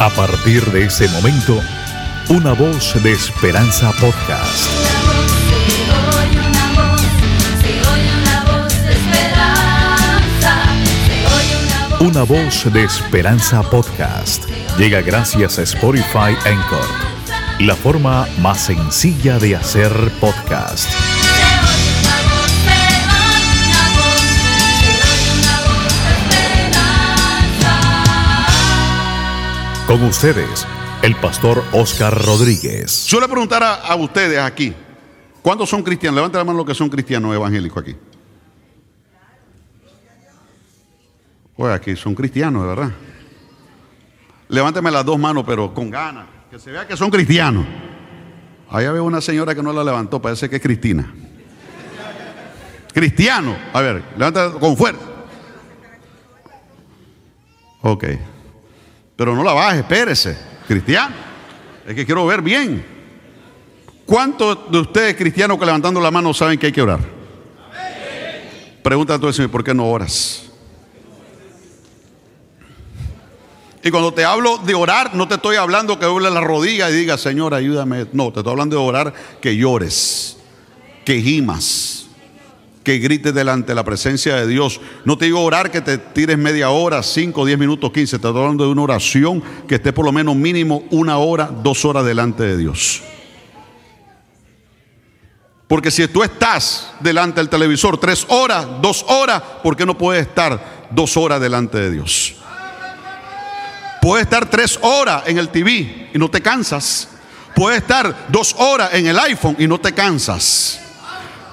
A partir de ese momento, una voz de esperanza podcast. Una voz de esperanza podcast. Llega gracias a Spotify Anchor, la forma más sencilla de hacer podcast. Con ustedes, el pastor Oscar Rodríguez. Yo le preguntar a, a ustedes aquí, ¿cuántos son cristianos? Levanten la mano los que son cristianos evangélicos aquí. Pues aquí son cristianos, de verdad. Levánteme las dos manos, pero con ganas, que se vea que son cristianos. Allá veo una señora que no la levantó, parece que es Cristina. Cristiano, a ver, levanta con fuerza. Ok. Pero no la baje, espérese. Cristiano. Es que quiero ver bien. ¿Cuántos de ustedes cristianos que levantando la mano saben que hay que orar? Pregunta a ¿por qué no oras? Y cuando te hablo de orar, no te estoy hablando que doble la rodilla y diga, Señor, ayúdame. No, te estoy hablando de orar que llores, que gimas, que grites delante de la presencia de Dios. No te digo orar que te tires media hora, cinco, diez minutos, quince. Te estoy hablando de una oración que esté por lo menos mínimo una hora, dos horas delante de Dios. Porque si tú estás delante del televisor tres horas, dos horas, ¿por qué no puedes estar dos horas delante de Dios? Puedes estar tres horas en el TV y no te cansas. Puedes estar dos horas en el iPhone y no te cansas.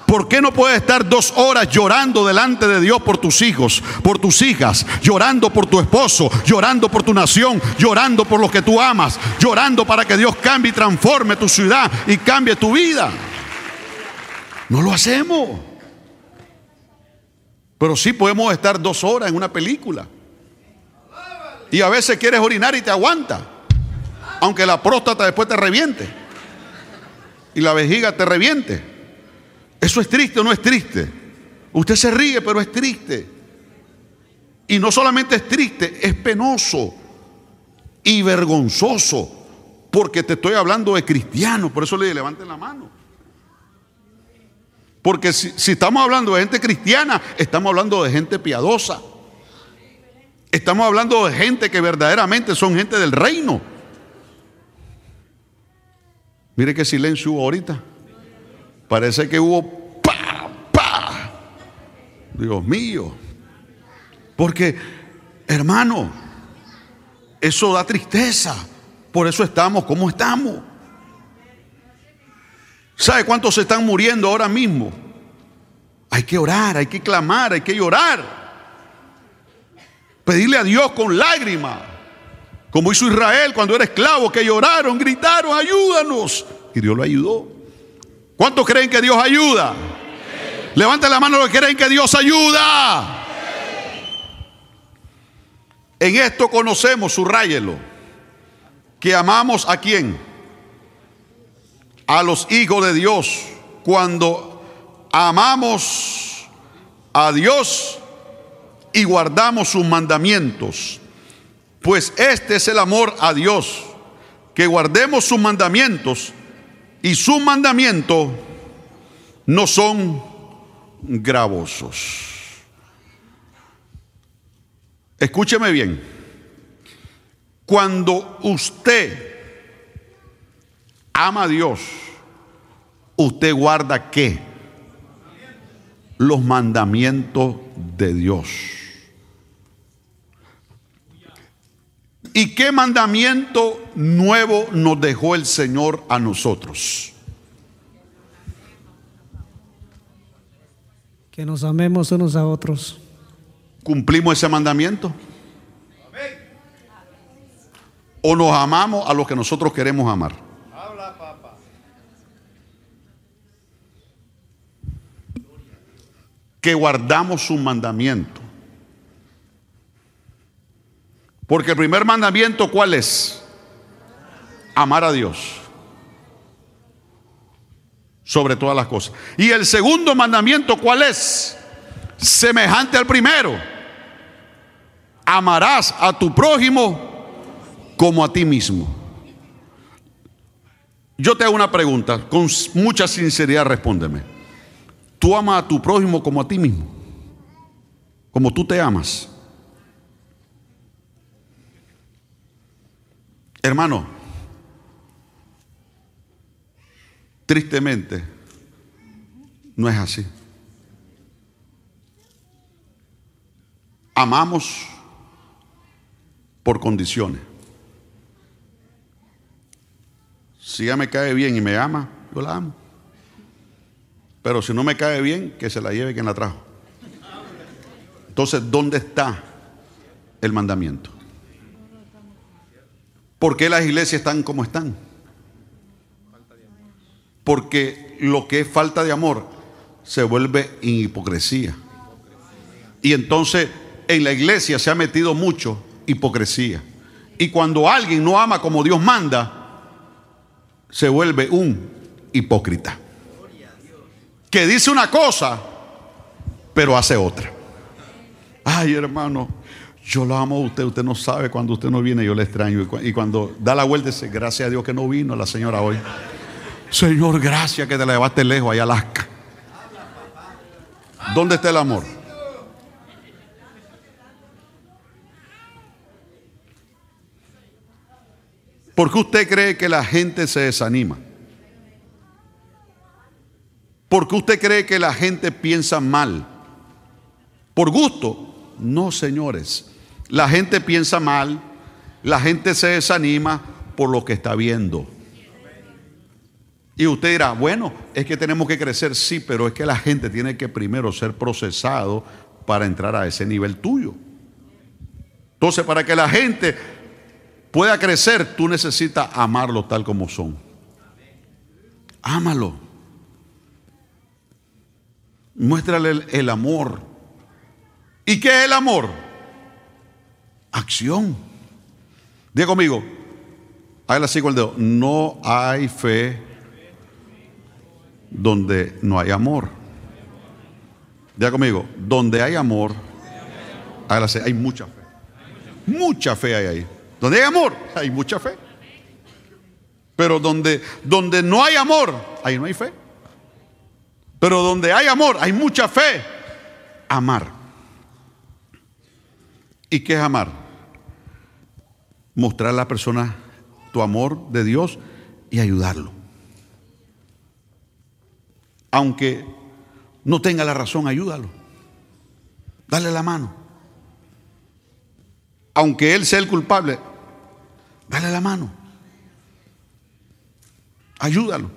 ¿Por qué no puedes estar dos horas llorando delante de Dios por tus hijos, por tus hijas, llorando por tu esposo, llorando por tu nación, llorando por los que tú amas, llorando para que Dios cambie y transforme tu ciudad y cambie tu vida? No lo hacemos. Pero sí podemos estar dos horas en una película. Y a veces quieres orinar y te aguanta. Aunque la próstata después te reviente. Y la vejiga te reviente. ¿Eso es triste o no es triste? Usted se ríe, pero es triste. Y no solamente es triste, es penoso y vergonzoso. Porque te estoy hablando de cristianos. Por eso le levanten la mano. Porque si, si estamos hablando de gente cristiana, estamos hablando de gente piadosa. Estamos hablando de gente que verdaderamente son gente del reino. Mire qué silencio hubo ahorita. Parece que hubo pa, pa. Dios mío. Porque, hermano, eso da tristeza. Por eso estamos como estamos. ¿Sabe cuántos se están muriendo ahora mismo? Hay que orar, hay que clamar, hay que llorar. Pedirle a Dios con lágrimas. Como hizo Israel cuando era esclavo, que lloraron, gritaron, ayúdanos. Y Dios lo ayudó. ¿Cuántos creen que Dios ayuda? Levanten la mano los que creen que Dios ayuda. En esto conocemos, subrayelo, que amamos a quién? A los hijos de Dios. Cuando amamos a Dios y guardamos sus mandamientos. Pues este es el amor a Dios, que guardemos sus mandamientos y sus mandamientos no son gravosos. Escúcheme bien. Cuando usted ama a Dios, usted guarda qué? Los mandamientos de Dios. ¿Y qué mandamiento nuevo nos dejó el Señor a nosotros? Que nos amemos unos a otros. ¿Cumplimos ese mandamiento? ¿O nos amamos a los que nosotros queremos amar? Que guardamos su mandamiento. Porque el primer mandamiento, ¿cuál es? Amar a Dios. Sobre todas las cosas. Y el segundo mandamiento, ¿cuál es? Semejante al primero. Amarás a tu prójimo como a ti mismo. Yo te hago una pregunta, con mucha sinceridad respóndeme. ¿Tú amas a tu prójimo como a ti mismo? Como tú te amas. Hermano, tristemente, no es así. Amamos por condiciones. Si ella me cae bien y me ama, yo la amo. Pero si no me cae bien, que se la lleve quien la trajo. Entonces, ¿dónde está el mandamiento? ¿Por qué las iglesias están como están? Porque lo que es falta de amor se vuelve en hipocresía. Y entonces en la iglesia se ha metido mucho hipocresía. Y cuando alguien no ama como Dios manda, se vuelve un hipócrita. Que dice una cosa, pero hace otra. Ay, hermano, yo lo amo a usted, usted no sabe cuando usted no viene, yo le extraño. Y cuando da la vuelta dice, gracias a Dios que no vino la señora hoy. Señor, gracias que te la llevaste lejos allá a Alaska. ¿Dónde está el amor? ¿Por qué usted cree que la gente se desanima? ¿Por qué usted cree que la gente piensa mal? ¿Por gusto? No, señores. La gente piensa mal, la gente se desanima por lo que está viendo. Y usted dirá, bueno, es que tenemos que crecer, sí, pero es que la gente tiene que primero ser procesado para entrar a ese nivel tuyo. Entonces, para que la gente pueda crecer, tú necesitas amarlo tal como son. Ámalo. Muéstrale el, el amor. ¿Y qué es el amor? Acción. Diga conmigo, hágale así con el dedo. No hay fe donde no hay amor. Diga conmigo, donde hay amor, hágale así, hay mucha fe. Mucha fe hay ahí. Donde hay amor, hay mucha fe. Pero donde, donde no hay amor, ahí no hay fe. Pero donde hay amor, hay mucha fe. Amar. ¿Y qué es amar? Mostrar a la persona tu amor de Dios y ayudarlo. Aunque no tenga la razón, ayúdalo. Dale la mano. Aunque él sea el culpable, dale la mano. Ayúdalo.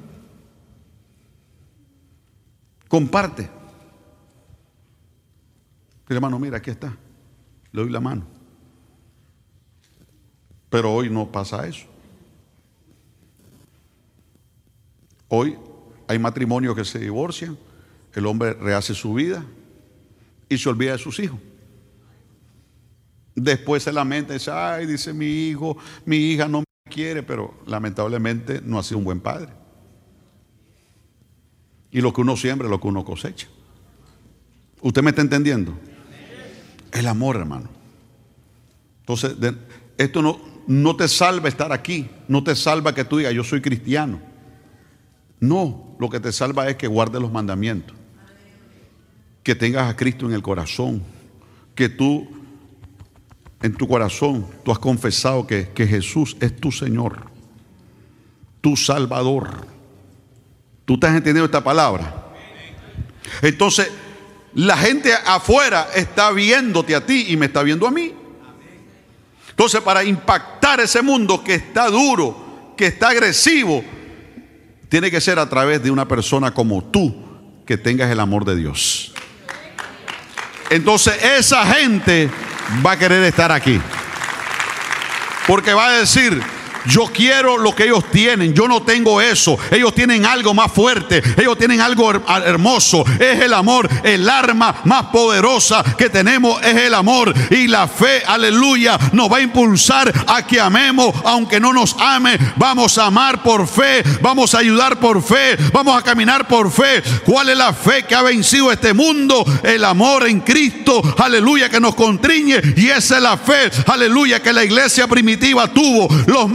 Comparte. Hermano, mira, aquí está. Le doy la mano. Pero hoy no pasa eso. Hoy hay matrimonios que se divorcian, el hombre rehace su vida y se olvida de sus hijos. Después se lamenta y dice, ay, dice mi hijo, mi hija no me quiere, pero lamentablemente no ha sido un buen padre. Y lo que uno siembra es lo que uno cosecha. ¿Usted me está entendiendo? El amor, hermano. Entonces, esto no, no te salva estar aquí, no te salva que tú digas, yo soy cristiano. No, lo que te salva es que guardes los mandamientos, que tengas a Cristo en el corazón, que tú, en tu corazón, tú has confesado que, que Jesús es tu Señor, tu Salvador. ¿Tú estás entendiendo esta palabra? Entonces, la gente afuera está viéndote a ti y me está viendo a mí. Entonces, para impactar ese mundo que está duro, que está agresivo, tiene que ser a través de una persona como tú que tengas el amor de Dios. Entonces, esa gente va a querer estar aquí. Porque va a decir, Yo quiero lo que ellos tienen. Yo no tengo eso. Ellos tienen algo más fuerte. Ellos tienen algo her- hermoso. Es el amor. El arma más poderosa que tenemos es el amor. Y la fe, aleluya, nos va a impulsar a que amemos, aunque no nos ame. Vamos a amar por fe. Vamos a ayudar por fe. Vamos a caminar por fe. ¿Cuál es la fe que ha vencido este mundo? El amor en Cristo. Aleluya, que nos contriñe. Y esa es la fe. Aleluya, que la iglesia primitiva tuvo. Los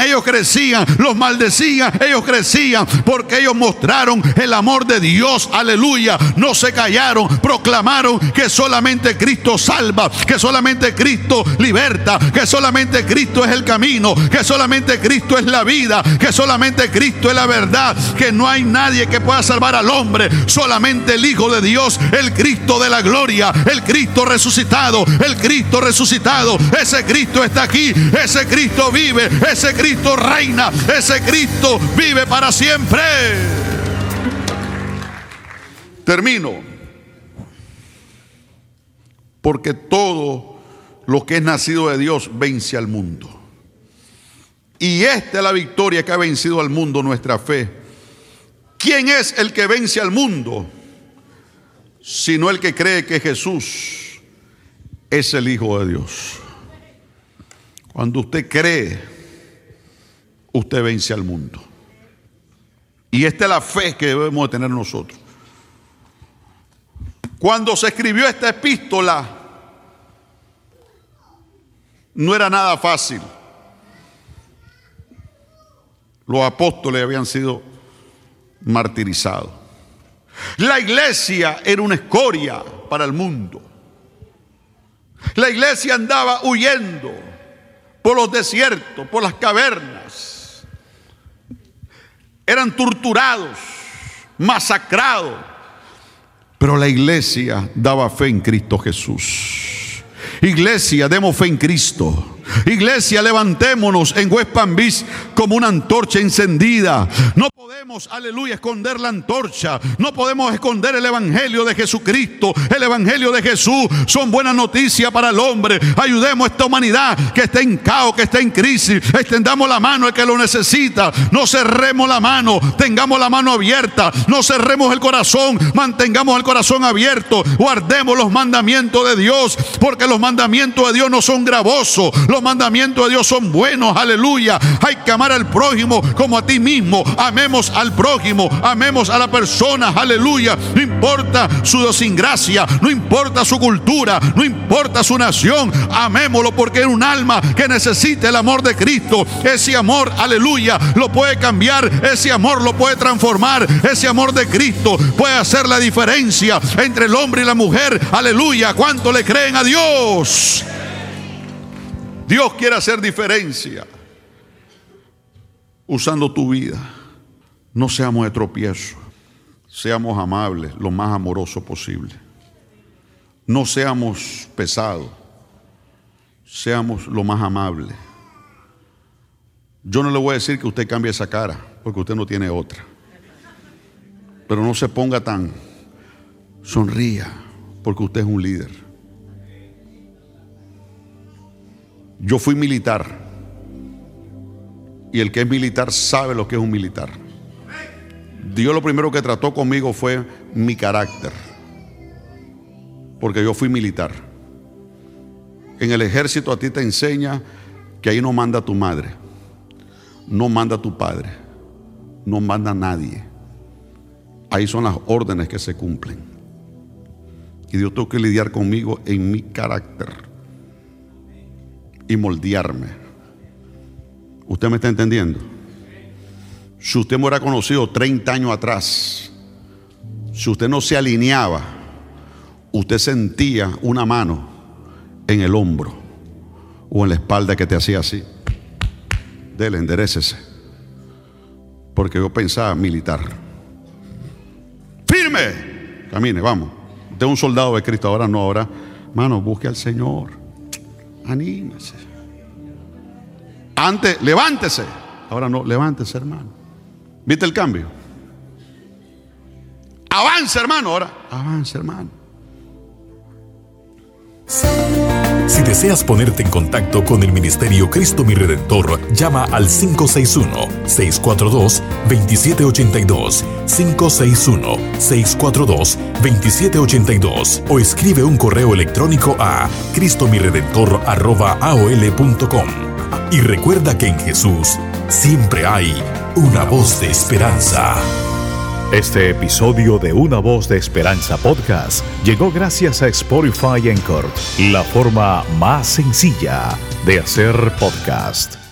ellos crecían. Los maldecían, ellos crecían. Porque ellos mostraron el amor de Dios. Aleluya. No se callaron. Proclamaron que solamente Cristo salva. Que solamente Cristo liberta. Que solamente Cristo es el camino. Que solamente Cristo es la vida. Que solamente Cristo es la verdad. Que no hay nadie que pueda salvar al hombre. Solamente el Hijo de Dios. El Cristo de la gloria. El Cristo resucitado. El Cristo resucitado. Ese Cristo está aquí. Ese Cristo vive. Ese Cristo reina. Ese Cristo vive para siempre. Termino. Porque todo lo que es nacido de Dios vence al mundo. Y esta es la victoria que ha vencido al mundo, nuestra fe. ¿Quién es el que vence al mundo? Sino el que cree que Jesús es el Hijo de Dios. Cuando usted cree, usted vence al mundo. Y esta es la fe que debemos de tener nosotros. Cuando se escribió esta epístola, no era nada fácil. Los apóstoles habían sido martirizados. La iglesia era una escoria para el mundo. La iglesia andaba huyendo por los desiertos, por las cavernas. Eran torturados, masacrados. Pero la iglesia daba fe en Cristo Jesús. Iglesia, demos fe en Cristo. Iglesia, levantémonos en West Palm como una antorcha encendida. No podemos, aleluya, esconder la antorcha. No podemos esconder el Evangelio de Jesucristo. El Evangelio de Jesús son buenas noticias para el hombre. Ayudemos a esta humanidad que está en caos, que está en crisis. Extendamos la mano al que lo necesita. No cerremos la mano. Tengamos la mano abierta. No cerremos el corazón. Mantengamos el corazón abierto. Guardemos los mandamientos de Dios. Porque los mandamientos de Dios no son gravosos. Mandamientos de Dios son buenos. Aleluya. Hay que amar al prójimo como a ti mismo. Amemos al prójimo. Amemos a la persona. Aleluya. No importa su idiosincrasia. No importa su cultura. No importa su nación. Amémoslo porque es un alma que necesita el amor de Cristo. Ese amor, aleluya, lo puede cambiar. Ese amor lo puede transformar. Ese amor de Cristo puede hacer la diferencia entre el hombre y la mujer. Aleluya. ¿Cuánto le creen a Dios? Dios quiere hacer diferencia usando tu vida. No seamos de tropiezo. Seamos amables, lo más amoroso posible. No seamos pesados. Seamos lo más amables. Yo no le voy a decir que usted cambie esa cara, porque usted no tiene otra. Pero no se ponga tan sonría, porque usted es un líder. Yo fui militar. Y el que es militar sabe lo que es un militar. Dios lo primero que trató conmigo fue mi carácter. Porque yo fui militar. En el ejército a ti te enseña que ahí no manda tu madre. No manda tu padre. No manda nadie. Ahí son las órdenes que se cumplen. Y Dios tuvo que lidiar conmigo en mi carácter y moldearme. ¿Usted me está entendiendo? Si usted me hubiera conocido 30 años atrás, si usted no se alineaba, usted sentía una mano en el hombro o en la espalda que te hacía así. Dele, enderecese. Porque yo pensaba militar. ¡Firme! Camine, vamos. Es un soldado de Cristo, ahora no, ahora. Mano, busque al Señor. Anímese. Antes, levántese. Ahora no, levántese, hermano. ¿Viste el cambio? Avance, hermano. Ahora, avance, hermano. Si deseas ponerte en contacto con el Ministerio Cristo Mi Redentor, llama al 561-642-2782, 561-642-2782 o escribe un correo electrónico a cristomiredentor.aol.com. Y recuerda que en Jesús siempre hay una voz de esperanza. Este episodio de Una Voz de Esperanza Podcast llegó gracias a Spotify Encore, la forma más sencilla de hacer podcast.